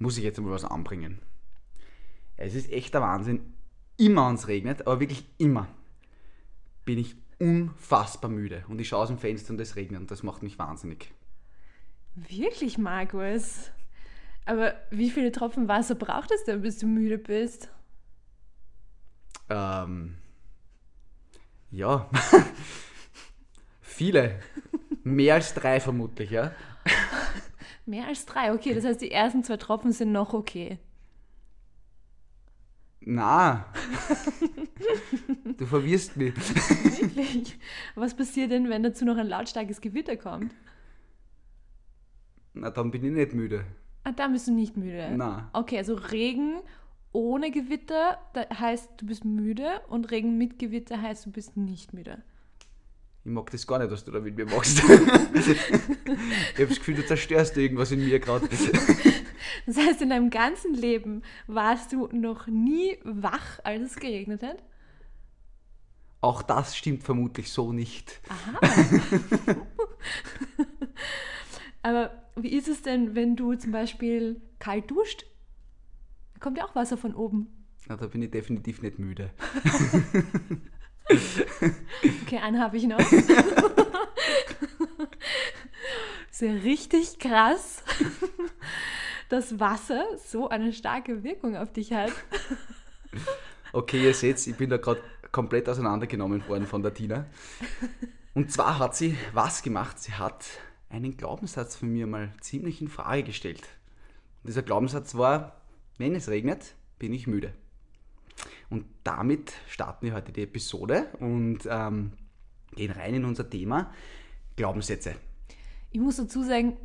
muss ich jetzt einmal was anbringen. Es ist echter Wahnsinn. Immer wenn es regnet, aber wirklich immer, bin ich unfassbar müde. Und ich schaue aus dem Fenster und es regnet und das macht mich wahnsinnig. Wirklich, Markus? Aber wie viele Tropfen Wasser braucht es denn, bis du müde bist? Ähm, ja, viele. Mehr als drei vermutlich, ja. Mehr als drei, okay. Das heißt, die ersten zwei Tropfen sind noch okay. Na, du verwirrst mich. Wirklich? Was passiert denn, wenn dazu noch ein lautstarkes Gewitter kommt? Na, dann bin ich nicht müde. Ah, da bist du nicht müde. Na. Okay, also Regen ohne Gewitter da heißt, du bist müde und Regen mit Gewitter heißt, du bist nicht müde. Ich mag das gar nicht, was du da mit mir machst. ich habe das Gefühl, du zerstörst irgendwas in mir gerade. Das heißt, in deinem ganzen Leben warst du noch nie wach, als es geregnet hat? Auch das stimmt vermutlich so nicht. Aha. Aber wie ist es denn, wenn du zum Beispiel kalt duscht? Da kommt ja auch Wasser von oben. Na, da bin ich definitiv nicht müde. Okay, einen habe ich noch. ja richtig krass, dass Wasser so eine starke Wirkung auf dich hat. Okay, ihr seht, ich bin da gerade komplett auseinandergenommen worden von der Tina. Und zwar hat sie was gemacht? Sie hat einen Glaubenssatz von mir mal ziemlich in Frage gestellt. Und dieser Glaubenssatz war, wenn es regnet, bin ich müde. Und damit starten wir heute die Episode und ähm, gehen rein in unser Thema Glaubenssätze. Ich muss dazu sagen,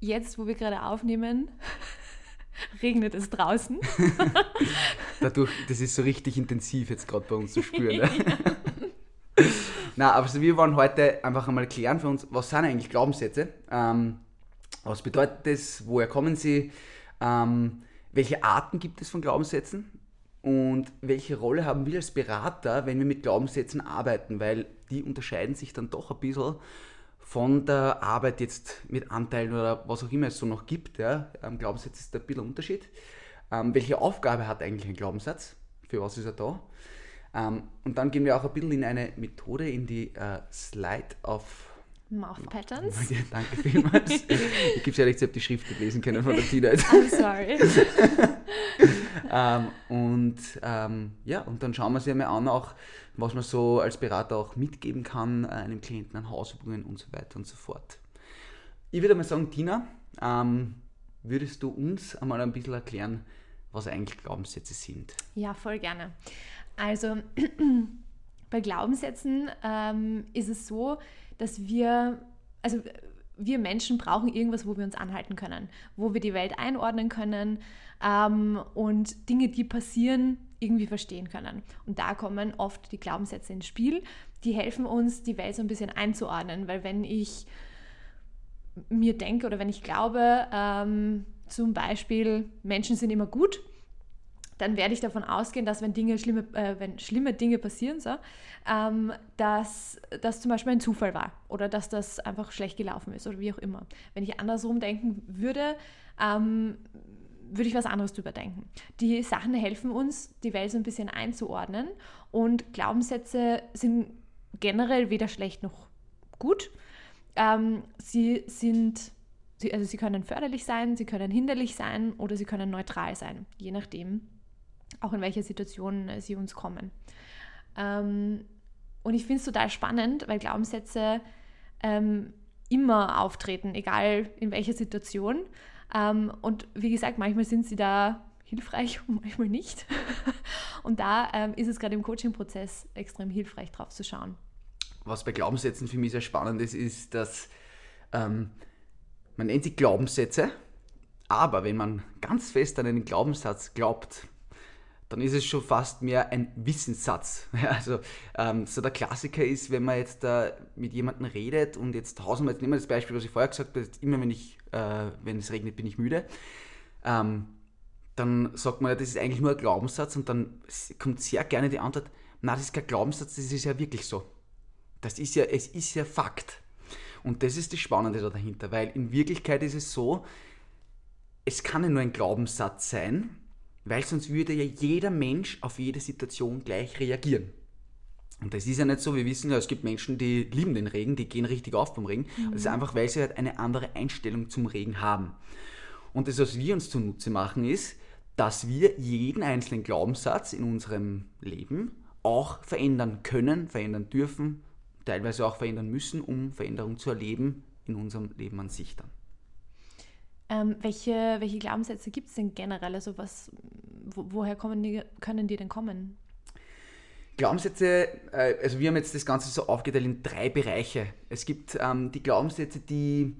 jetzt, wo wir gerade aufnehmen, regnet es draußen. Dadurch, das ist so richtig intensiv jetzt gerade bei uns zu spüren. Ne? Na, aber also wir wollen heute einfach einmal klären für uns, was sind eigentlich Glaubenssätze? Ähm, was bedeutet das? Woher kommen sie? Ähm, welche Arten gibt es von Glaubenssätzen? Und welche Rolle haben wir als Berater, wenn wir mit Glaubenssätzen arbeiten? Weil die unterscheiden sich dann doch ein bisschen von der Arbeit jetzt mit Anteilen oder was auch immer es so noch gibt. Ja. Glaubenssatz ist ein bisschen Unterschied. Ähm, welche Aufgabe hat eigentlich ein Glaubenssatz? Für was ist er da? Ähm, und dann gehen wir auch ein bisschen in eine Methode, in die äh, Slide of Mouth Patterns. Ja, danke vielmals. ich gebe es ehrlich, ich habe die Schrift nicht lesen können von der Tina. I'm sorry. ähm, und ähm, ja, und dann schauen wir uns ja mal an, auch, was man so als Berater auch mitgeben kann, äh, einem Klienten an Hausübungen und so weiter und so fort. Ich würde mal sagen, Tina, ähm, würdest du uns einmal ein bisschen erklären, was eigentlich Glaubenssätze sind? Ja, voll gerne. Also bei Glaubenssätzen ähm, ist es so, dass wir, also wir Menschen brauchen irgendwas, wo wir uns anhalten können, wo wir die Welt einordnen können ähm, und Dinge, die passieren, irgendwie verstehen können. Und da kommen oft die Glaubenssätze ins Spiel, die helfen uns, die Welt so ein bisschen einzuordnen, weil wenn ich mir denke oder wenn ich glaube, ähm, zum Beispiel Menschen sind immer gut, dann werde ich davon ausgehen, dass wenn Dinge schlimme, äh, wenn schlimme Dinge passieren, so, ähm, dass das zum Beispiel ein Zufall war oder dass das einfach schlecht gelaufen ist oder wie auch immer. Wenn ich andersrum denken würde, ähm, würde ich was anderes drüber denken. Die Sachen helfen uns, die Welt so ein bisschen einzuordnen und Glaubenssätze sind generell weder schlecht noch gut. Ähm, sie sind also sie können förderlich sein, sie können hinderlich sein oder sie können neutral sein, je nachdem, auch in welcher Situation äh, sie uns kommen. Ähm, und ich finde es total spannend, weil Glaubenssätze ähm, immer auftreten, egal in welcher Situation. Ähm, und wie gesagt, manchmal sind sie da hilfreich und manchmal nicht. und da ist es gerade im Coaching-Prozess extrem hilfreich, drauf zu schauen. Was bei Glaubenssätzen für mich sehr spannend ist, ist, dass ähm, man nennt sie Glaubenssätze, Aber wenn man ganz fest an einen Glaubenssatz glaubt, dann ist es schon fast mehr ein Wissenssatz. also ähm, so der Klassiker ist, wenn man jetzt äh, mit jemandem redet und jetzt hausen wir jetzt nehmen wir das Beispiel, was ich vorher gesagt habe, immer wenn ich, äh, wenn es regnet, bin ich müde. Ähm, dann sagt man ja, das ist eigentlich nur ein Glaubenssatz und dann kommt sehr gerne die Antwort, na, das ist kein Glaubenssatz, das ist ja wirklich so. Das ist ja, es ist ja Fakt. Und das ist das Spannende da dahinter, weil in Wirklichkeit ist es so, es kann ja nur ein Glaubenssatz sein, weil sonst würde ja jeder Mensch auf jede Situation gleich reagieren. Und das ist ja nicht so, wir wissen ja, es gibt Menschen, die lieben den Regen, die gehen richtig auf vom Regen. Mhm. Das ist einfach, weil sie halt eine andere Einstellung zum Regen haben. Und das, was wir uns zunutze machen, ist, dass wir jeden einzelnen Glaubenssatz in unserem Leben auch verändern können, verändern dürfen, teilweise auch verändern müssen, um Veränderung zu erleben in unserem Leben an sich dann. Ähm, welche, welche Glaubenssätze gibt es denn generell? Also was, wo, woher kommen die, können die denn kommen? Glaubenssätze, äh, also wir haben jetzt das Ganze so aufgeteilt in drei Bereiche. Es gibt ähm, die Glaubenssätze, die,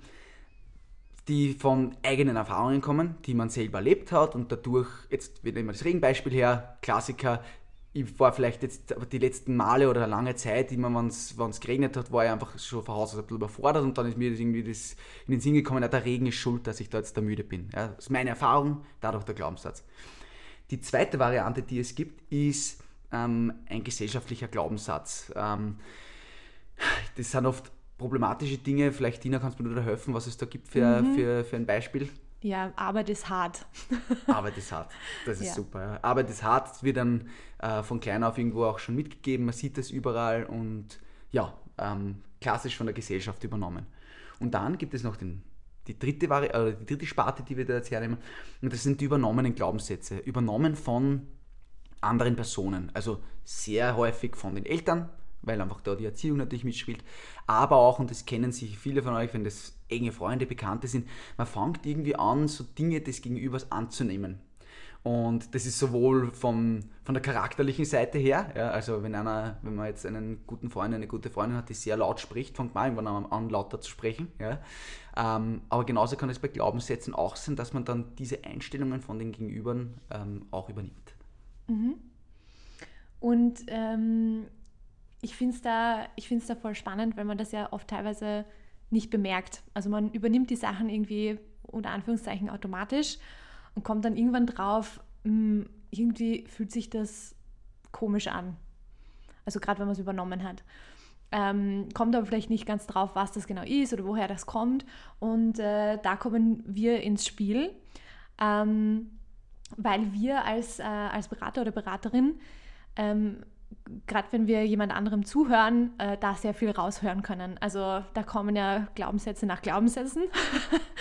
die von eigenen Erfahrungen kommen, die man selber erlebt hat und dadurch, jetzt nehmen wir das Regenbeispiel her, Klassiker, ich war vielleicht jetzt die letzten Male oder lange Zeit, immer wenn es geregnet hat, war ich einfach schon von Haus aus ein bisschen überfordert und dann ist mir das irgendwie das in den Sinn gekommen, ja, der Regen ist schuld, dass ich da jetzt da müde bin. Ja, das ist meine Erfahrung, dadurch der Glaubenssatz. Die zweite Variante, die es gibt, ist ähm, ein gesellschaftlicher Glaubenssatz. Ähm, das sind oft problematische Dinge. Vielleicht, Tina, kannst du mir da helfen, was es da gibt für, mhm. für, für ein Beispiel? Ja, Arbeit ist hart. Arbeit ist hart. Das ist ja. super. Arbeit ist hart. Das wird dann äh, von klein auf irgendwo auch schon mitgegeben. Man sieht das überall und ja, ähm, klassisch von der Gesellschaft übernommen. Und dann gibt es noch den, die, dritte Vari äh, die dritte Sparte, die wir da jetzt hernehmen. Und das sind die übernommenen Glaubenssätze. Übernommen von anderen Personen. Also sehr häufig von den Eltern, weil einfach da die Erziehung natürlich mitspielt. Aber auch, und das kennen sich viele von euch, wenn das enge Freunde, Bekannte sind, man fängt irgendwie an, so Dinge des Gegenübers anzunehmen. Und das ist sowohl vom, von der charakterlichen Seite her, ja, also wenn einer, wenn man jetzt einen guten Freund, eine gute Freundin hat, die sehr laut spricht, fängt man irgendwann an, lauter zu sprechen. Ja. Ähm, aber genauso kann es bei Glaubenssätzen auch sein, dass man dann diese Einstellungen von den Gegenübern ähm, auch übernimmt. Mhm. Und ähm, ich finde es da, da voll spannend, weil man das ja oft teilweise nicht bemerkt. Also man übernimmt die Sachen irgendwie unter Anführungszeichen automatisch und kommt dann irgendwann drauf, mh, hm, irgendwie fühlt sich das komisch an. Also gerade wenn man es übernommen hat. Ähm, kommt aber vielleicht nicht ganz drauf, was das genau ist oder woher das kommt. Und äh, da kommen wir ins Spiel, ähm, weil wir als, äh, als Berater oder Beraterin ähm, gerade wenn wir jemand anderem zuhören, äh, da sehr viel raushören können. Also da kommen ja Glaubenssätze nach Glaubenssätzen.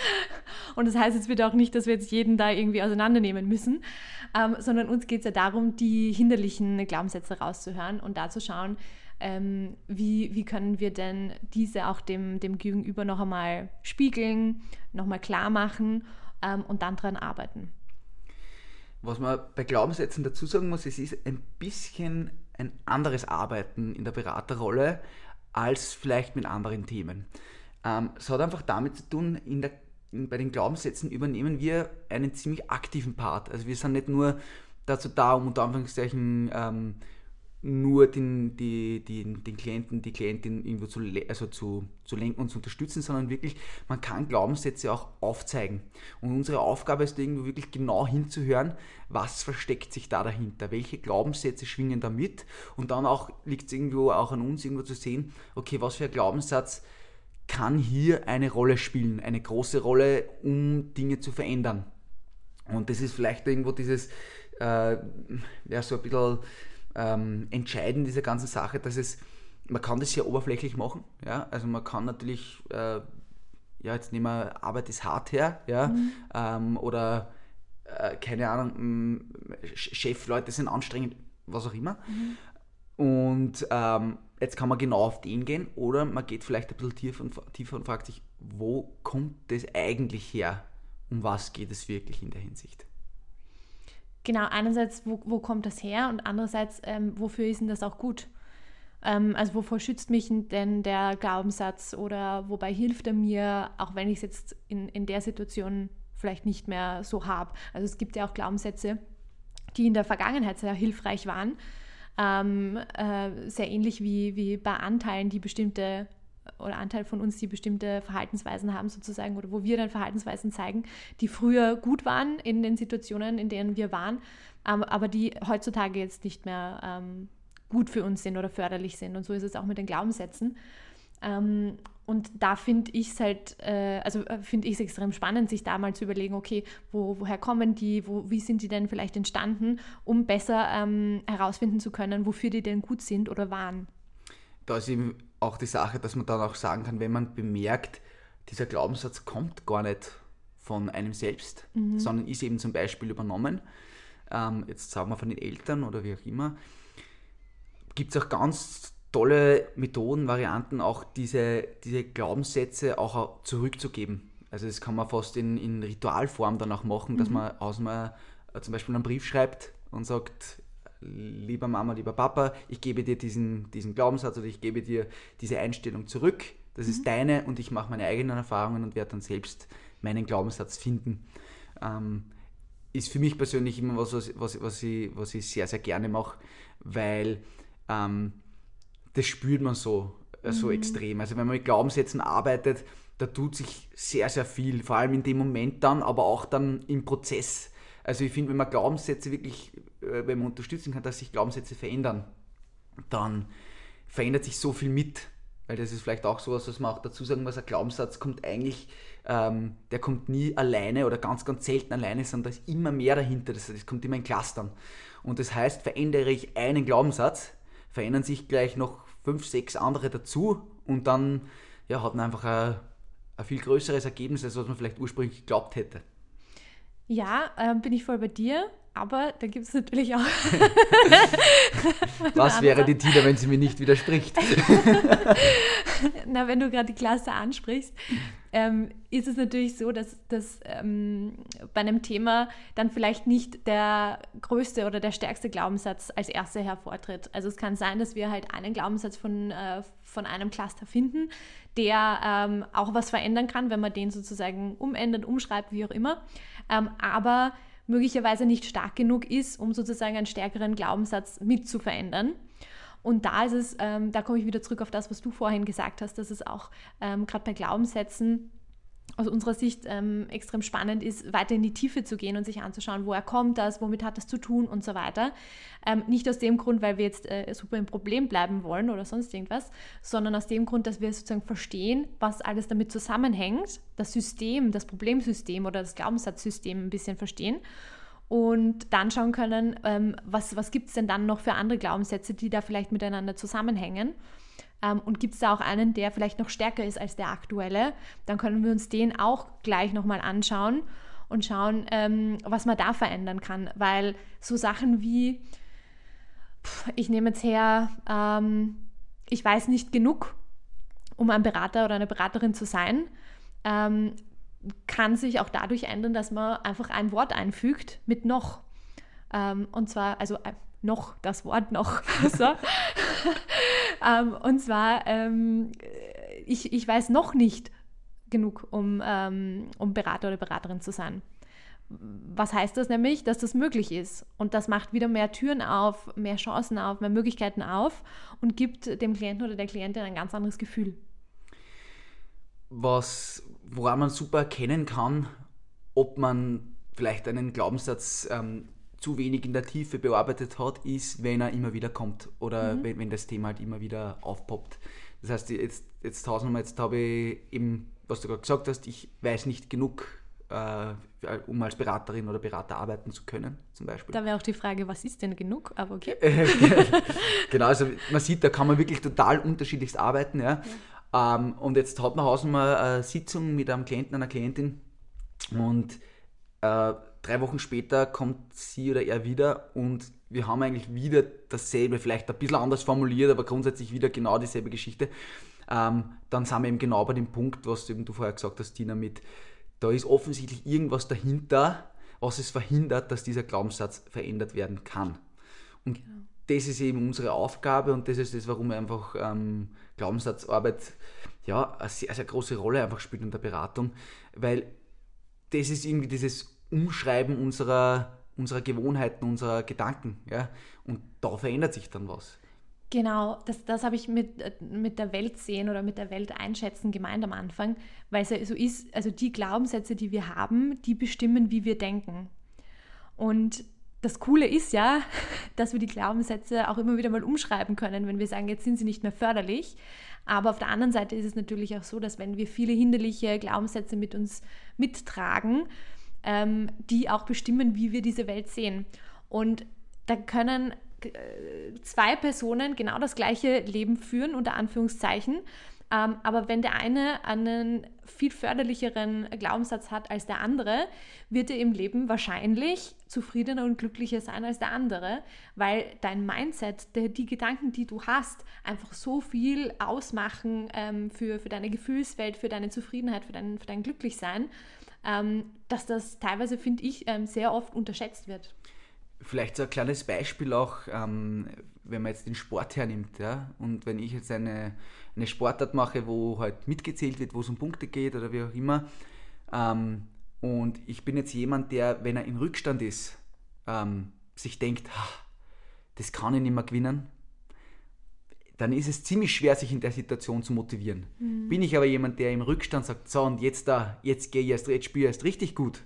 und das heißt jetzt wieder auch nicht, dass wir jetzt jeden da irgendwie auseinandernehmen müssen, ähm, sondern uns geht es ja darum, die hinderlichen Glaubenssätze rauszuhören und da zu schauen, ähm, wie, wie können wir denn diese auch dem, dem Gegenüber noch einmal spiegeln, noch einmal klar machen ähm, und dann daran arbeiten. Was man bei Glaubenssätzen dazu sagen muss, es ist ein bisschen ein anderes Arbeiten in der Beraterrolle als vielleicht mit anderen Themen. Ähm, es hat einfach damit zu tun, in der, in, bei den Glaubenssätzen übernehmen wir einen ziemlich aktiven Part. Also wir sind nicht nur dazu da, um unter Anführungszeichen ähm, nur den, die, die, den Klienten, die Klientin irgendwo zu, also zu, zu lenken und zu unterstützen, sondern wirklich, man kann Glaubenssätze auch aufzeigen. Und unsere Aufgabe ist irgendwo wirklich genau hinzuhören, was versteckt sich da dahinter, welche Glaubenssätze schwingen da mit und dann auch liegt es irgendwo auch an uns, irgendwo zu sehen, okay, was für ein Glaubenssatz kann hier eine Rolle spielen, eine große Rolle, um Dinge zu verändern. Und das ist vielleicht irgendwo dieses, äh, ja, so ein bisschen ähm, entscheidend dieser ganzen Sache, dass es, man kann das sehr oberflächlich machen, ja, also man kann natürlich, äh, ja, jetzt nehmen wir Arbeit ist hart her, ja, mhm. ähm, oder äh, keine Ahnung, Chefleute sind anstrengend, was auch immer. Mhm. Und ähm, jetzt kann man genau auf den gehen oder man geht vielleicht ein bisschen tiefer und, tiefer und fragt sich, wo kommt das eigentlich her? Um was geht es wirklich in der Hinsicht? Genau, einerseits, wo, wo kommt das her und andererseits, ähm, wofür ist denn das auch gut? Ähm, also wovor schützt mich denn der Glaubenssatz oder wobei hilft er mir, auch wenn ich es jetzt in, in der Situation vielleicht nicht mehr so habe. Also es gibt ja auch Glaubenssätze, die in der Vergangenheit sehr hilfreich waren. Ähm, äh, sehr ähnlich wie, wie bei Anteilen, die bestimmte oder Anteil von uns, die bestimmte Verhaltensweisen haben sozusagen oder wo wir dann Verhaltensweisen zeigen, die früher gut waren in den Situationen, in denen wir waren, aber die heutzutage jetzt nicht mehr ähm, gut für uns sind oder förderlich sind. Und so ist es auch mit den Glaubenssätzen. Ähm, und da finde ich es halt, äh, also äh, finde ich es extrem spannend, sich da mal zu überlegen, okay, wo, woher kommen die, wo, wie sind die denn vielleicht entstanden, um besser ähm, herausfinden zu können, wofür die denn gut sind oder waren. Da ist eben auch die Sache, dass man dann auch sagen kann, wenn man bemerkt, dieser Glaubenssatz kommt gar nicht von einem selbst, mhm. sondern ist eben zum Beispiel übernommen, ähm, jetzt sagen wir von den Eltern oder wie auch immer, gibt es auch ganz tolle Methoden, Varianten, auch diese, diese Glaubenssätze auch zurückzugeben. Also das kann man fast in, in Ritualform dann auch machen, mhm. dass man aus einem, äh, zum Beispiel einen Brief schreibt und sagt, lieber Mama, lieber Papa, ich gebe dir diesen, diesen Glaubenssatz oder ich gebe dir diese Einstellung zurück. Das mhm. ist deine und ich mache meine eigenen Erfahrungen und werde dann selbst meinen Glaubenssatz finden. Ähm, ist für mich persönlich immer was, was, was, ich, was ich sehr, sehr gerne mache, weil ähm, das spürt man so, äh, so mhm. extrem. Also wenn man mit Glaubenssätzen arbeitet, da tut sich sehr, sehr viel, vor allem in dem Moment dann, aber auch dann im Prozess. Also ich finde, wenn man Glaubenssätze wirklich, wenn man unterstützen kann, dass sich Glaubenssätze verändern, dann verändert sich so viel mit. Weil das ist vielleicht auch sowas, was man auch dazu sagen muss, ein Glaubenssatz kommt eigentlich, ähm, der kommt nie alleine oder ganz, ganz selten alleine, sondern da ist immer mehr dahinter. Das, das kommt immer in Clustern. Und das heißt, verändere ich einen Glaubenssatz, verändern sich gleich noch fünf, sechs andere dazu und dann ja, hat man einfach ein, ein viel größeres Ergebnis, als was man vielleicht ursprünglich geglaubt hätte. Ja, äh, bin ich voll bei dir. Aber da gibt es natürlich auch. Was wäre die Tina, wenn sie mir nicht widerspricht? Na, wenn du gerade die Klasse ansprichst, ähm, ist es natürlich so, dass, dass ähm, bei einem Thema dann vielleicht nicht der größte oder der stärkste Glaubenssatz als erster hervortritt. Also es kann sein, dass wir halt einen Glaubenssatz von, äh, von einem Cluster finden, der ähm, auch was verändern kann, wenn man den sozusagen umändert, umschreibt, wie auch immer. Ähm, aber möglicherweise nicht stark genug ist, um sozusagen einen stärkeren Glaubenssatz mit zu verändern. Und da ist es, ähm, da komme ich wieder zurück auf das, was du vorhin gesagt hast, dass es auch ähm, gerade bei Glaubenssätzen aus unserer Sicht ähm, extrem spannend ist, weiter in die Tiefe zu gehen und sich anzuschauen, woher kommt das, womit hat das zu tun und so weiter. Ähm, nicht aus dem Grund, weil wir jetzt äh, super im Problem bleiben wollen oder sonst irgendwas, sondern aus dem Grund, dass wir sozusagen verstehen, was alles damit zusammenhängt, das System, das Problemsystem oder das Glaubenssatzsystem ein bisschen verstehen und dann schauen können, ähm, was, was gibt es denn dann noch für andere Glaubenssätze, die da vielleicht miteinander zusammenhängen ähm, und gibt es da auch einen, der vielleicht noch stärker ist als der aktuelle, dann können wir uns den auch gleich nochmal anschauen und schauen, ähm, was man da verändern kann. Weil so Sachen wie, ich nehme jetzt her, ähm, ich weiß nicht genug, um ein Berater oder eine Beraterin zu sein, ähm, kann sich auch dadurch ändern, dass man einfach ein Wort einfügt mit noch. Ähm, und zwar, also äh, noch, das Wort noch. so. ähm, und zwar, ähm, ich, ich weiß noch nicht genug, um, ähm, um Berater oder Beraterin zu sein. Was heißt das nämlich? Dass das möglich ist. Und das macht wieder mehr Türen auf, mehr Chancen auf, mehr Möglichkeiten auf und gibt dem Klienten oder der Klientin ein ganz anderes Gefühl. Was, woran man super erkennen kann, ob man vielleicht einen Glaubenssatz ähm, zu wenig in der Tiefe bearbeitet hat, ist, wenn er immer wieder kommt oder mhm. wenn, wenn das Thema halt immer wieder aufpoppt. Das heißt, jetzt, jetzt Hausnummer, jetzt habe ich eben, was du gerade gesagt hast, ich weiß nicht genug, äh, um als Beraterin oder Berater arbeiten zu können, zum Beispiel. Da wäre auch die Frage, was ist denn genug? Aber okay. genau, also man sieht, da kann man wirklich total unterschiedlichst arbeiten. Ja. ja. Ähm, und jetzt hat man Hausnummer eine Sitzung mit einem Klienten, einer Klientin und äh, drei Wochen später kommt sie oder er wieder und wir haben eigentlich wieder dasselbe, vielleicht ein bisschen anders formuliert, aber grundsätzlich wieder genau dieselbe Geschichte. Ähm, dann sind wir eben genau bei dem Punkt, was du, eben du vorher gesagt hast, Tina, mit da ist offensichtlich irgendwas dahinter, was es verhindert, dass dieser Glaubenssatz verändert werden kann. Und genau. das ist eben unsere Aufgabe und das ist das, warum einfach ähm, Glaubenssatzarbeit ja, eine sehr, sehr große Rolle einfach spielt in der Beratung, weil das ist irgendwie dieses Umschreiben unserer, unserer Gewohnheiten, unserer Gedanken. Ja? Und da verändert sich dann was. Genau, das, das habe ich mit, mit der Welt sehen oder mit der Welt einschätzen gemeint am Anfang, weil es ja so ist, also die Glaubenssätze, die wir haben, die bestimmen, wie wir denken. Und das Coole ist ja, dass wir die Glaubenssätze auch immer wieder mal umschreiben können, wenn wir sagen, jetzt sind sie nicht mehr förderlich. Aber auf der anderen Seite ist es natürlich auch so, dass wenn wir viele hinderliche Glaubenssätze mit uns mittragen, ähm, die auch bestimmen, wie wir diese Welt sehen. Und da können äh, zwei Personen genau das gleiche Leben führen, unter Anführungszeichen. Ähm, aber wenn der eine einen viel förderlicheren Glaubenssatz hat als der andere, wird er im Leben wahrscheinlich zufriedener und glücklicher sein als der andere, weil dein Mindset, der, die Gedanken, die du hast, einfach so viel ausmachen ähm, für, für deine Gefühlswelt, für deine Zufriedenheit, für dein, für dein Glücklichsein, ähm, dass das teilweise, finde ich, ähm, sehr oft unterschätzt wird. Vielleicht so ein kleines Beispiel auch, ähm, wenn man jetzt den Sport hernimmt, ja, und wenn ich jetzt eine, eine Sportart mache, wo halt mitgezählt wird, wo es um Punkte geht oder wie auch immer, ähm, und ich bin jetzt jemand, der, wenn er im Rückstand ist, ähm, sich denkt, das kann ich nicht mehr gewinnen, dann ist es ziemlich schwer, sich in der Situation zu motivieren. Mhm. Bin ich aber jemand, der im Rückstand sagt, so und jetzt da, jetzt gehe ich erst, jetzt spiele ich erst richtig gut,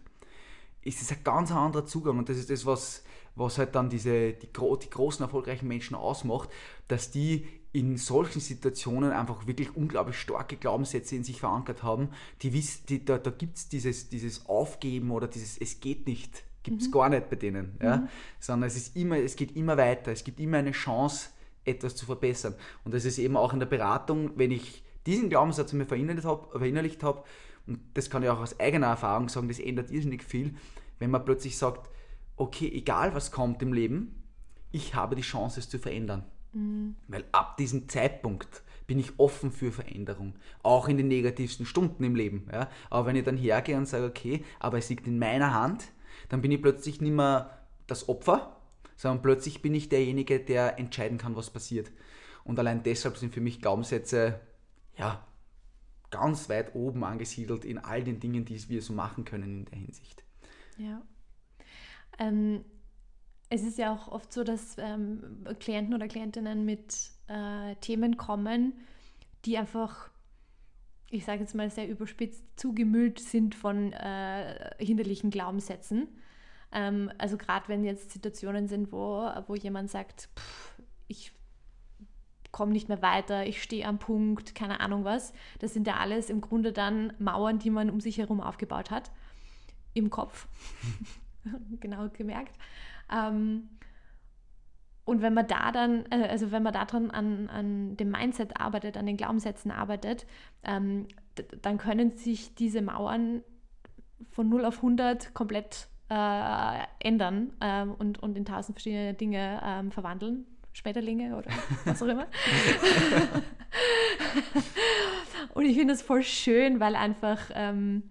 ist es ein ganz anderer Zugang und das ist das, was was halt dann diese, die, die großen erfolgreichen Menschen ausmacht, dass die in solchen Situationen einfach wirklich unglaublich starke Glaubenssätze in sich verankert haben. Die wissen, die, da da gibt es dieses, dieses Aufgeben oder dieses Es geht nicht, gibt es mhm. gar nicht bei denen. Ja? Mhm. Sondern es, ist immer, es geht immer weiter, es gibt immer eine Chance, etwas zu verbessern. Und das ist eben auch in der Beratung, wenn ich diesen Glaubenssatz mir verinnerlicht habe, verinnerlicht habe und das kann ich auch aus eigener Erfahrung sagen, das ändert irrsinnig viel, wenn man plötzlich sagt, okay, egal was kommt im Leben, ich habe die Chance, es zu verändern. Mhm. Weil ab diesem Zeitpunkt bin ich offen für Veränderung, auch in den negativsten Stunden im Leben. Ja? Aber wenn ich dann hergehe und sage, okay, aber es liegt in meiner Hand, dann bin ich plötzlich nicht mehr das Opfer, sondern plötzlich bin ich derjenige, der entscheiden kann, was passiert. Und allein deshalb sind für mich Glaubenssätze, ja, ganz weit oben angesiedelt in all den Dingen, die wir so machen können in der Hinsicht. Ja. Ähm, es ist ja auch oft so, dass ähm, Klienten oder Klientinnen mit äh, Themen kommen, die einfach, ich sage jetzt mal sehr überspitzt, zugemüllt sind von äh, hinderlichen Glaubenssätzen. Ähm, also gerade wenn jetzt Situationen sind, wo, wo jemand sagt, pff, ich komme nicht mehr weiter, ich stehe am Punkt, keine Ahnung was. Das sind ja alles im Grunde dann Mauern, die man um sich herum aufgebaut hat. Im Kopf. genau gemerkt. Ähm, und wenn man da dann, äh, also wenn man daran an, an dem Mindset arbeitet, an den Glaubenssätzen arbeitet, ähm, dann können sich diese Mauern von 0 auf 100 komplett äh, ändern ähm, und, und in tausend verschiedene Dinge ähm, verwandeln. Schmetterlinge oder was auch immer. und ich finde das voll schön, weil einfach ähm,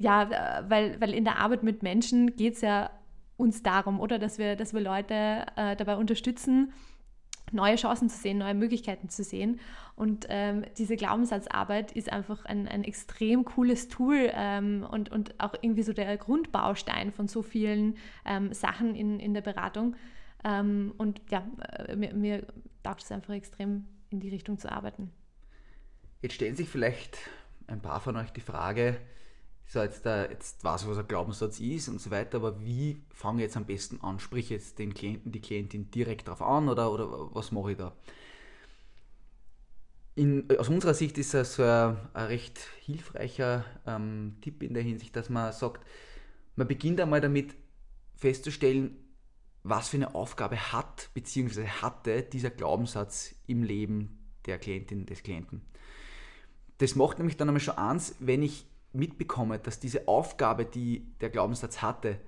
ja, weil, weil in der Arbeit mit Menschen geht es ja uns darum, oder? Dass wir, dass wir Leute äh, dabei unterstützen, neue Chancen zu sehen, neue Möglichkeiten zu sehen. Und ähm, diese Glaubenssatzarbeit ist einfach ein, ein extrem cooles Tool ähm, und, und auch irgendwie so der Grundbaustein von so vielen ähm, Sachen in, in der Beratung. Ähm, und ja, äh, mir, mir taugt es einfach extrem in die Richtung zu arbeiten. Jetzt stellen sich vielleicht ein paar von euch die Frage, so jetzt, da, jetzt weiß ich, was ein Glaubenssatz ist und so weiter, aber wie fange ich jetzt am besten an? Sprich jetzt den Klienten, die Klientin direkt darauf an oder, oder was mache ich da? In, aus unserer Sicht ist das so ein, ein recht hilfreicher ähm, Tipp in der Hinsicht, dass man sagt, man beginnt einmal damit festzustellen, was für eine Aufgabe hat bzw. hatte dieser Glaubenssatz im Leben der Klientin, des Klienten. Das macht nämlich dann einmal schon eins, wenn ich mitbekomme, dass diese Aufgabe, die der Glaubenssatz hatte,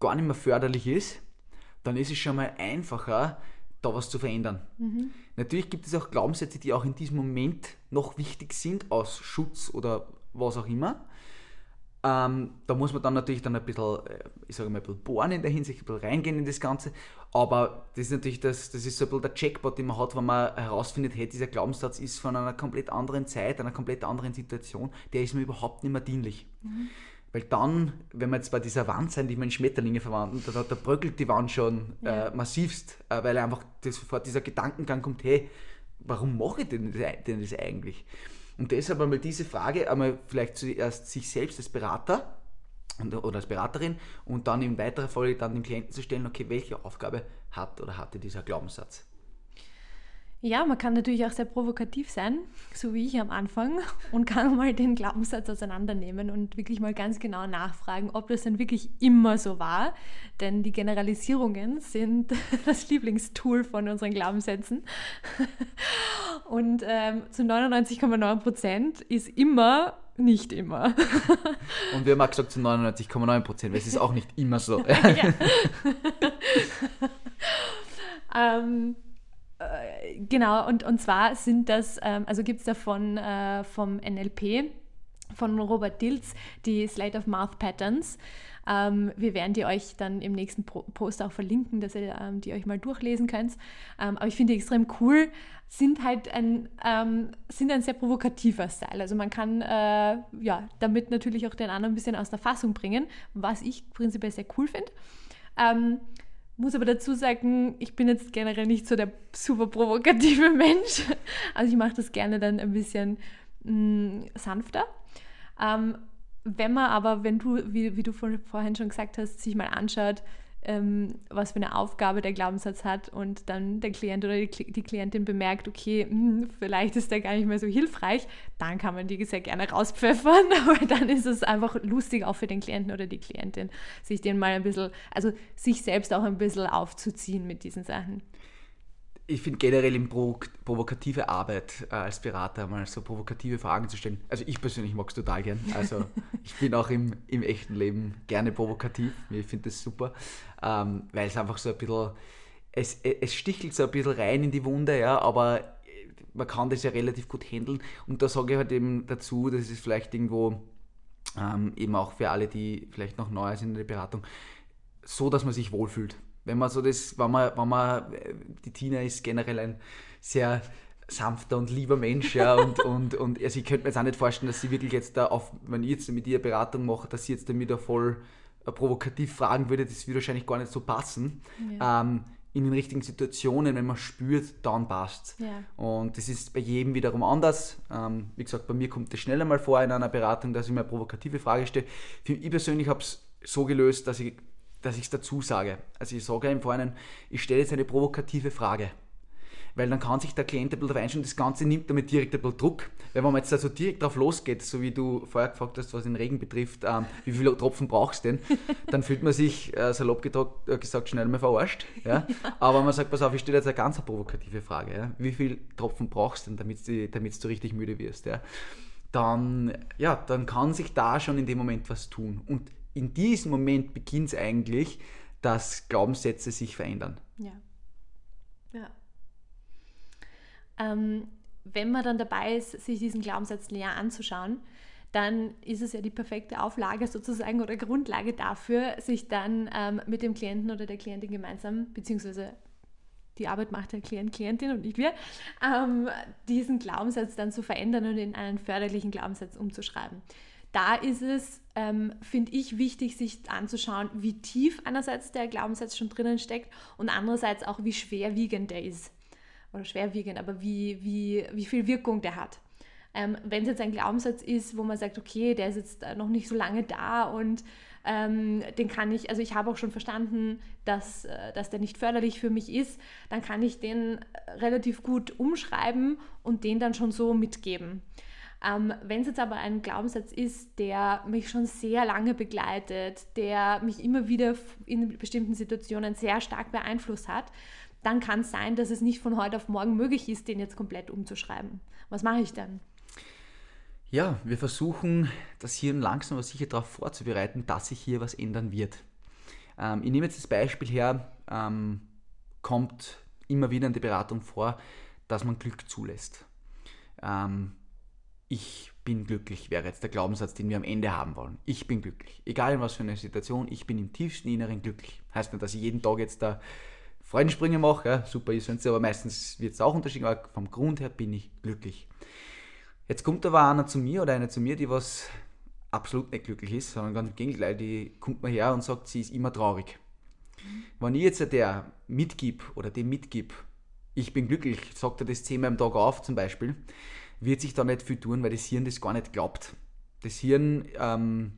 gar nicht mehr förderlich ist, dann ist es schon mal einfacher, da was zu verändern. Mhm. Natürlich gibt es auch Glaubenssätze, die auch in diesem Moment noch wichtig sind, aus Schutz oder was auch immer. Ähm, da muss man dann natürlich dann ein bisschen, äh, ich sage mal, ein bisschen bohren in der Hinsicht, ein bisschen reingehen in das Ganze. Aber das ist natürlich das, das ist so ein bisschen der Checkpot, den man hat, wenn man herausfindet, hey, dieser Glaubenssatz ist von einer komplett anderen Zeit, einer komplett anderen Situation, der ist mir überhaupt nicht mehr dienlich. Mhm. weil dann, wenn wir jetzt bei dieser Wand sind, die wir in Schmetterlinge verwandeln, da, da bröckelt die Wand schon Ja. äh, massivst, äh, weil einfach das, sofort dieser Gedankengang kommt, hey, warum mache ich denn, das- denn das eigentlich? Und deshalb einmal diese Frage, einmal vielleicht zuerst sich selbst als Berater und, oder als Beraterin und dann in weiterer Folge dann dem Klienten zu stellen, okay, welche Aufgabe hat oder hatte dieser Glaubenssatz? Ja, man kann natürlich auch sehr provokativ sein, so wie ich am Anfang, und kann mal den Glaubenssatz auseinandernehmen und wirklich mal ganz genau nachfragen, ob das denn wirklich immer so war. Denn die Generalisierungen sind das Lieblingstool von unseren Glaubenssätzen. Und ähm, zu 99,9 Prozent ist immer nicht immer. Und wir haben auch gesagt zu 99,9 Prozent, weil es ist auch nicht immer so. ja. ähm, äh, genau, und, und zwar sind das, ähm, also gibt es davon äh, vom NLP, von Robert Dilz, die Slate of Mouth Patterns. Ähm, wir werden die euch dann im nächsten Post auch verlinken, dass ihr ähm, die euch mal durchlesen könnt. Ähm, aber ich finde die extrem cool, sind halt ein, ähm, sind ein sehr provokativer Style. Also man kann äh, ja, damit natürlich auch den anderen ein bisschen aus der Fassung bringen, was ich prinzipiell sehr cool finde. Ähm, muss aber dazu sagen, ich bin jetzt generell nicht so der super provokative Mensch. Also ich mache das gerne dann ein bisschen mh, sanfter. Ähm, wenn man aber, wenn du, wie, wie du vor, vorhin schon gesagt hast, sich mal anschaut, ähm, was für eine Aufgabe der Glaubenssatz hat und dann der Klient oder die, die Klientin bemerkt, okay, mh, vielleicht ist der gar nicht mehr so hilfreich, dann kann man die sehr gerne rauspfeffern, aber dann ist es einfach lustig auch für den Klienten oder die Klientin, sich den mal ein bisschen, also sich selbst auch ein bisschen aufzuziehen mit diesen Sachen. Ich finde generell in Provo provokative Arbeit äh, als Berater mal so provokative Fragen zu stellen. Also ich persönlich mag es total gern. Also ich bin auch im, im echten Leben gerne provokativ. Ich finde das super, ähm, weil es einfach so ein bisschen, es, es stichelt so ein bisschen rein in die Wunde, ja, aber äh, man kann das ja relativ gut handeln. Und da sage ich halt eben dazu, das ist vielleicht irgendwo ähm, eben auch für alle, die vielleicht noch neu sind in der Beratung, so, dass man sich wohlfühlt. Wenn man so das, wenn man, wenn man, äh, die Tina ist generell ein sehr sanfter und lieber Mensch, ja, und, und, und also ich könnte mir jetzt auch nicht vorstellen, dass sie wirklich jetzt da auf, wenn ich jetzt mit ihr Beratung mache, dass sie jetzt dann wieder voll äh, provokativ fragen würde, das würde wahrscheinlich gar nicht so passen. Ähm, in den richtigen Situationen, wenn man spürt, dann passt Ja. Und das ist bei jedem wiederum anders. Ähm, wie gesagt, bei mir kommt das schneller mal vor in einer Beratung, dass ich mir eine provokative Frage stelle. Für ich persönlich habe es so gelöst, dass ich dass ich es dazu sage. Also ich sage im Vorhinein, ich stelle jetzt eine provokative Frage. Weil dann kann sich der Klient ein bisschen darauf einstellen, das Ganze nimmt damit direkt ein bisschen Druck. Weil wenn man jetzt also direkt drauf losgeht, so wie du vorher gefragt hast, was den Regen betrifft, ähm, wie viele Tropfen brauchst du denn, dann fühlt man sich äh, salopp gedruckt, äh, gesagt schnell mal verarscht. Ja? Aber man sagt, pass auf, ich stelle jetzt eine ganz provokative Frage. Ja? Wie viele Tropfen brauchst du denn, damit du, damit du richtig müde wirst? Ja? Dann, ja, dann kann sich da schon in dem Moment was tun. Und in diesem Moment beginnt es eigentlich, dass Glaubenssätze sich verändern. Ja. Ja. Ähm, wenn man dann dabei ist, sich diesen Glaubenssatz näher anzuschauen, dann ist es ja die perfekte Auflage sozusagen oder Grundlage dafür, sich dann ähm, mit dem Klienten oder der Klientin gemeinsam, beziehungsweise die Arbeit macht der Klient, Klientin und nicht wir, ähm, diesen Glaubenssatz dann zu verändern und in einen förderlichen Glaubenssatz umzuschreiben. Da ist es, ähm, finde ich, wichtig, sich anzuschauen, wie tief einerseits der Glaubenssatz schon drinnen steckt und andererseits auch, wie schwerwiegend der ist. Oder schwerwiegend, aber wie, wie, wie viel Wirkung der hat. Ähm, Wenn es jetzt ein Glaubenssatz ist, wo man sagt, okay, der ist jetzt äh, noch nicht so lange da und ähm, den kann ich, also ich habe auch schon verstanden, dass, äh, dass der nicht förderlich für mich ist, dann kann ich den äh, relativ gut umschreiben und den dann schon so mitgeben. Ähm, Wenn es jetzt aber ein Glaubenssatz ist, der mich schon sehr lange begleitet, der mich immer wieder in bestimmten Situationen sehr stark beeinflusst hat, dann kann es sein, dass es nicht von heute auf morgen möglich ist, den jetzt komplett umzuschreiben. Was mache ich dann? Ja, wir versuchen, das Hirn langsam aber sicher darauf vorzubereiten, dass sich hier was ändern wird. Ähm, ich nehme jetzt das Beispiel her, ähm, kommt immer wieder in der Beratung vor, dass man Glück zulässt. Ähm, ich bin glücklich wäre jetzt der Glaubenssatz, den wir am Ende haben wollen. Ich bin glücklich. Egal in was für einer Situation, ich bin im tiefsten Inneren glücklich. Heißt nicht, dass ich jeden Tag jetzt da Freudensprünge mache, ja, super ist es, aber meistens wird es auch unterschiedlich, aber vom Grund her bin ich glücklich. Jetzt kommt aber einer zu mir oder eine zu mir, die was absolut nicht glücklich ist, sondern ganz im Gegenteil, die kommt mir her und sagt, sie ist immer traurig. Wenn ich jetzt der mitgib oder dem mitgib, ich bin glücklich, sagt er das zehnmal am Tag auf zum Beispiel, wird sich da nicht viel tun, weil das Hirn das gar nicht glaubt. Das Hirn ähm,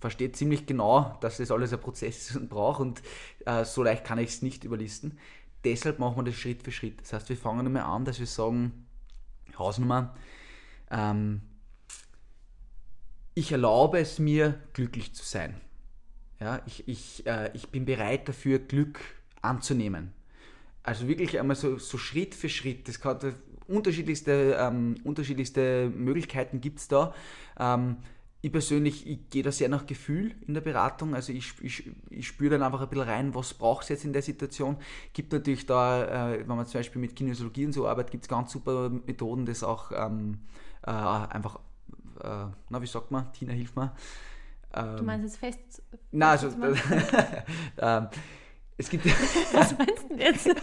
versteht ziemlich genau, dass das alles ein Prozess ist und braucht und äh, so leicht kann ich es nicht überlisten. Deshalb machen wir das Schritt für Schritt. Das heißt, wir fangen einmal an, dass wir sagen, Hausnummer, ähm, ich erlaube es mir, glücklich zu sein. Ja, ich, ich, äh, ich bin bereit dafür, Glück anzunehmen. Also wirklich einmal so, so Schritt für Schritt. Das kann, unterschiedlichste, ähm, unterschiedlichste Möglichkeiten gibt es da. Ähm, ich persönlich, ich gehe da sehr nach Gefühl in der Beratung. Also ich, ich, ich spüre dann einfach ein bisschen rein, was braucht es jetzt in der Situation. Gibt natürlich da, äh, wenn man zum Beispiel mit Kinesiologie und so arbeitet, gibt es ganz super Methoden, das auch ähm, äh, einfach, äh, na wie sagt man, Tina, hilf mir. Ähm, du meinst jetzt fest? Nein, also, ähm, es gibt. Was meinst du jetzt?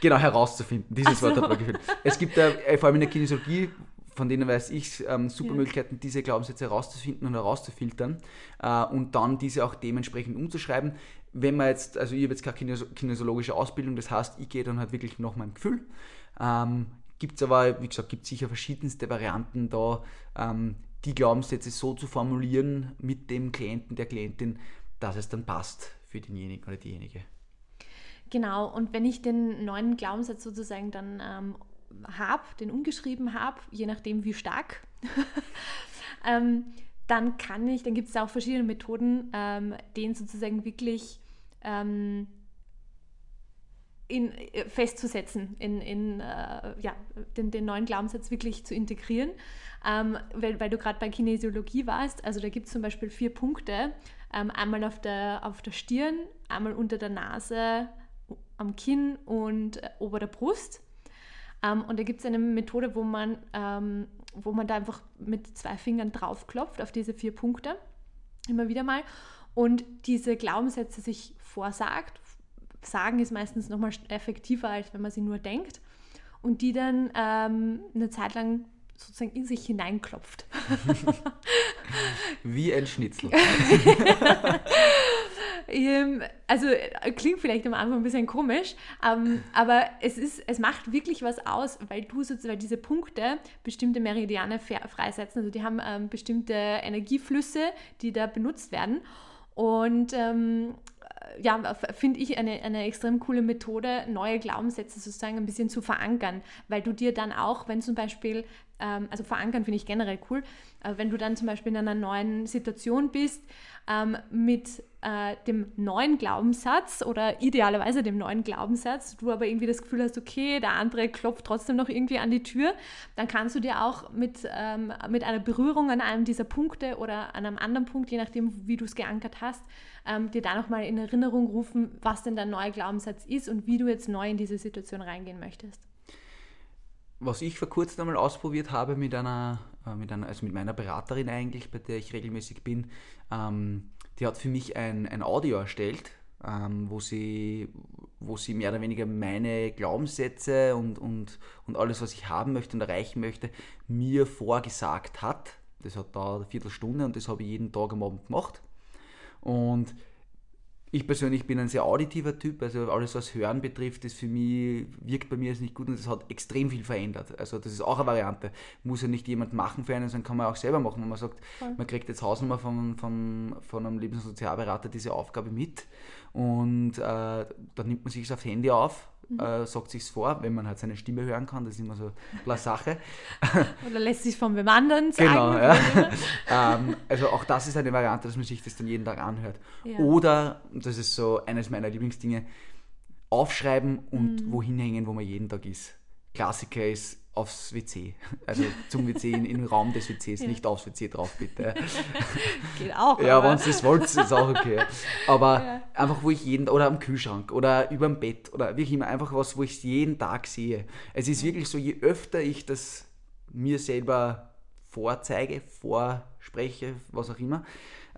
genau, herauszufinden. Dieses so. Wort hat man gefühlt. Es gibt äh, vor allem in der Kinesiologie, von denen weiß ich, ähm, super ja. Möglichkeiten, diese Glaubenssätze herauszufinden und herauszufiltern äh, und dann diese auch dementsprechend umzuschreiben. Wenn man jetzt, also ich habe jetzt keine kinesiologische Ausbildung, das heißt, ich gehe dann halt wirklich nach meinem Gefühl. Ähm, gibt es aber, wie gesagt, gibt sicher verschiedenste Varianten da, ähm, die Glaubenssätze so zu formulieren mit dem Klienten, der Klientin, dass es dann passt für denjenigen oder diejenige. Genau, und wenn ich den neuen Glaubenssatz sozusagen dann ähm, habe, den umgeschrieben habe, je nachdem wie stark, ähm, dann kann ich, dann gibt es auch verschiedene Methoden, ähm, den sozusagen wirklich ähm, in, äh, festzusetzen, in, in äh, ja, den, den, neuen Glaubenssatz wirklich zu integrieren. Ähm, weil, weil, du gerade bei Kinesiologie warst, also da gibt es zum Beispiel vier Punkte, ähm, einmal auf der, auf der Stirn, einmal unter der Nase, am Kinn und äh, ober der Brust. Ähm, und da gibt es eine Methode, wo man, ähm, wo man da einfach mit zwei Fingern draufklopft auf diese vier Punkte, immer wieder mal, und diese Glaubenssätze sich vorsagt, sagen ist meistens nochmal effektiver, als wenn man sie nur denkt. Und die dann ähm, eine Zeit lang sozusagen in sich hineinklopft. Wie ein Schnitzel. Ähm, also äh, klingt vielleicht am Anfang ein bisschen komisch, ähm, aber es, ist, es macht wirklich was aus, weil du sozusagen diese Punkte bestimmte Meridiane freisetzen. Also die haben ähm, bestimmte Energieflüsse, die da benutzt werden. Und ähm, ja, finde ich eine, eine extrem coole Methode, neue Glaubenssätze sozusagen ein bisschen zu verankern, weil du dir dann auch, wenn zum Beispiel, ähm, also verankern finde ich generell cool, äh, wenn du dann zum Beispiel in einer neuen Situation bist, ähm, mit äh, dem neuen Glaubenssatz oder idealerweise dem neuen Glaubenssatz, du aber irgendwie das Gefühl hast, okay, der andere klopft trotzdem noch irgendwie an die Tür, dann kannst du dir auch mit, ähm, mit einer Berührung an einem dieser Punkte oder an einem anderen Punkt, je nachdem, wie du es geankert hast, ähm, dir da nochmal in Erinnerung rufen, was denn dein neuer Glaubenssatz ist und wie du jetzt neu in diese Situation reingehen möchtest. Was ich vor kurzem einmal ausprobiert habe mit einer, äh, mit einer, also mit meiner Beraterin eigentlich, bei der ich regelmäßig bin, ähm, die hat für mich ein, ein Audio erstellt, ähm, wo, sie, wo sie mehr oder weniger meine Glaubenssätze und, und, und alles, was ich haben möchte und erreichen möchte, mir vorgesagt hat. Das hat da eine Viertelstunde und das habe ich jeden Tag am Abend gemacht. Und ich persönlich bin ein sehr auditiver Typ, also alles was Hören betrifft, das für mich wirkt bei mir jetzt nicht gut und das hat extrem viel verändert. Also das ist auch eine Variante. Muss ja nicht jemand machen für einen, sondern kann man auch selber machen, wenn man sagt, Voll. man kriegt jetzt Hausnummer von, von, von einem Lebens- und Sozialberater diese Aufgabe mit und äh, dann nimmt man sich es aufs Handy auf mhm. äh, sagt sich vor, wenn man halt seine Stimme hören kann, das ist immer so eine Sache. Oder lässt sich von wem anderen sagen. Genau, ja. ähm, also auch das ist eine Variante, dass man sich das dann jeden Tag anhört. Ja. Oder, das ist so eines meiner Lieblingsdinge, aufschreiben und mhm. wohin hängen, wo man jeden Tag ist. Klassiker ist aufs WC. Also zum WC, in, den Raum des WCs, ja. nicht aufs WC drauf, bitte. Geht auch. Ja, wenn ihr das wollt, ist auch okay. Aber ja. einfach, wo ich jeden, oder am Kühlschrank oder über dem Bett oder wirklich immer einfach was, wo ich es jeden Tag sehe. Es ist wirklich so, je öfter ich das mir selber vorzeige, vorspreche, was auch immer,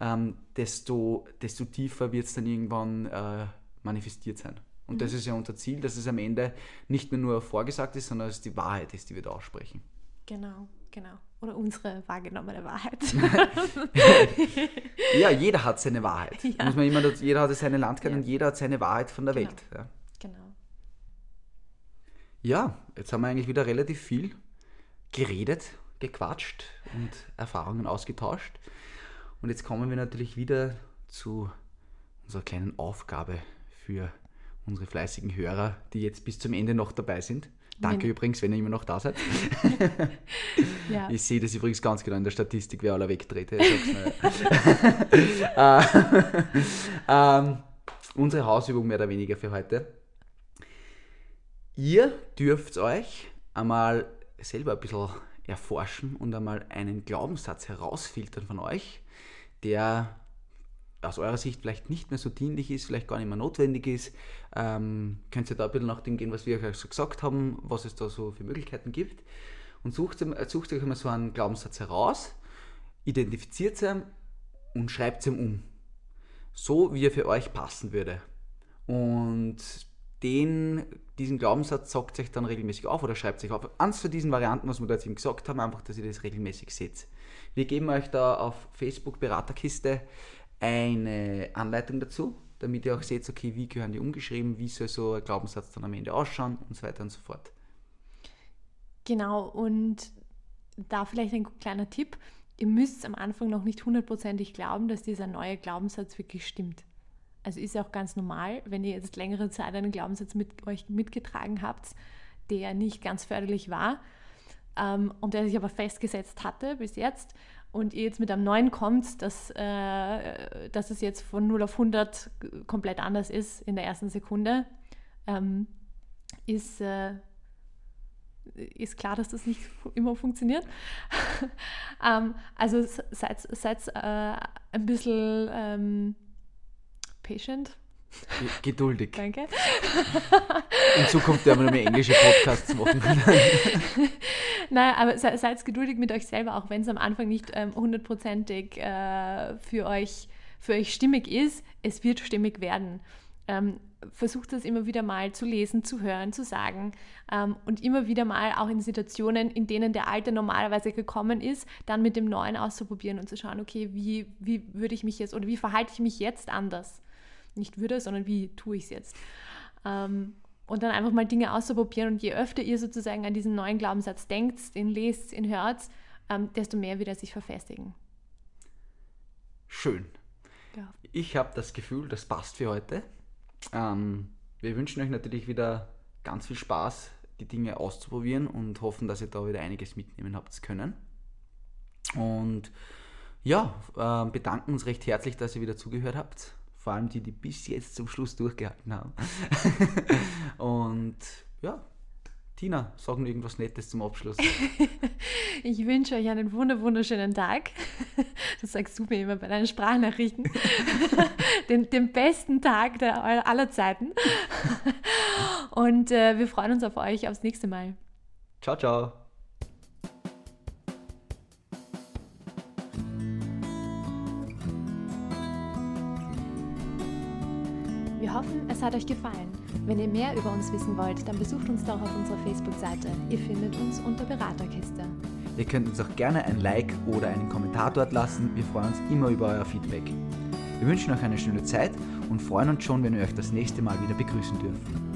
ähm, desto, desto tiefer wird es dann irgendwann äh, manifestiert sein. Und das mhm. ist ja unser Ziel, dass es am Ende nicht mehr nur vorgesagt ist, sondern dass es die Wahrheit ist, die wir da aussprechen. Genau, genau. Oder unsere wahrgenommene Wahrheit. ja, jeder hat seine Wahrheit. Ja. Muss man immer, jeder hat seine Landkarte ja. und jeder hat seine Wahrheit von der genau. Welt. Ja. Genau. Ja, jetzt haben wir eigentlich wieder relativ viel geredet, gequatscht und Erfahrungen ausgetauscht. Und jetzt kommen wir natürlich wieder zu unserer kleinen Aufgabe für unsere fleißigen Hörer, die jetzt bis zum Ende noch dabei sind. Danke wenn übrigens, wenn ihr immer noch da seid. ja. Ich sehe das übrigens ganz genau in der Statistik, wer aller wegtrete. äh, ähm, unsere Hausübung mehr oder weniger für heute. Ihr dürft euch einmal selber ein bisschen erforschen und einmal einen Glaubenssatz herausfiltern von euch, der aus eurer Sicht vielleicht nicht mehr so dienlich ist, vielleicht gar nicht mehr notwendig ist. Ähm, könnt ihr da ein bisschen nach dem gehen, was wir euch so gesagt haben, was es da so für Möglichkeiten gibt. Und sucht, sucht euch einmal so einen Glaubenssatz heraus, identifiziert ihn und schreibt ihn um. So, wie er für euch passen würde. Und den, diesen Glaubenssatz sagt euch dann regelmäßig auf oder schreibt sich auf. Eins von diesen Varianten, was wir da jetzt eben gesagt haben, einfach, dass ihr das regelmäßig seht. Wir geben euch da auf Facebook Beraterkiste eine Anleitung dazu, damit ihr auch seht, okay, wie gehören die umgeschrieben, wie soll so ein Glaubenssatz dann am Ende ausschauen und so weiter und so fort. Genau, und da vielleicht ein kleiner Tipp. Ihr müsst am Anfang noch nicht hundertprozentig glauben, dass dieser neue Glaubenssatz wirklich stimmt. Also ist ja auch ganz normal, wenn ihr jetzt längere Zeit einen Glaubenssatz mit euch mitgetragen habt, der nicht ganz förderlich war ähm, und der sich aber festgesetzt hatte bis jetzt und ihr jetzt mit einem neuen kommt, dass, äh, dass es jetzt von 0 auf 100 komplett anders ist in der ersten Sekunde, ähm, ist, äh, ist klar, dass das nicht immer funktioniert. ähm, also seid, seid äh, ein bisschen ähm, patient. Geduldig. Danke. In Zukunft werden wir mehr englische Podcasts machen. Nein, aber se seid geduldig mit euch selber, auch wenn es am Anfang nicht ähm, hundertprozentig äh, für, euch, für euch stimmig ist. Es wird stimmig werden. Ähm, versucht das immer wieder mal zu lesen, zu hören, zu sagen ähm, und immer wieder mal auch in Situationen, in denen der Alte normalerweise gekommen ist, dann mit dem Neuen auszuprobieren und zu schauen, okay, wie, wie würde ich mich jetzt oder wie verhalte ich mich jetzt anders? Nicht würde, sondern wie tue ich es jetzt? Ähm, und dann einfach mal Dinge auszuprobieren. Und je öfter ihr sozusagen an diesen neuen Glaubenssatz denkt, den lest, ihn hört, ähm, desto mehr wird er sich verfestigen. Schön. Ja. Ich habe das Gefühl, das passt für heute. Ähm, wir wünschen euch natürlich wieder ganz viel Spaß, die Dinge auszuprobieren und hoffen, dass ihr da wieder einiges mitnehmen habt können. Und ja, äh, bedanken uns recht herzlich, dass ihr wieder zugehört habt vor allem die, die bis jetzt zum Schluss durchgehalten haben. und ja, Tina, sagen irgendwas Nettes zum Abschluss. ich wünsche euch einen wunderschönen Tag. Das sagst du mir immer bei deinen Sprachnachrichten. den, den besten Tag der, aller Zeiten. Und äh, wir freuen uns auf euch aufs nächste Mal. Ciao, ciao. Es hat euch gefallen. Wenn ihr mehr über uns wissen wollt, dann besucht uns doch auf unserer Facebook-Seite. Ihr findet uns unter Beraterkiste. Ihr könnt uns auch gerne ein Like oder einen Kommentar dort lassen. Wir freuen uns immer über euer Feedback. Wir wünschen euch eine schöne Zeit und freuen uns schon, wenn wir euch das nächste Mal wieder begrüßen dürfen.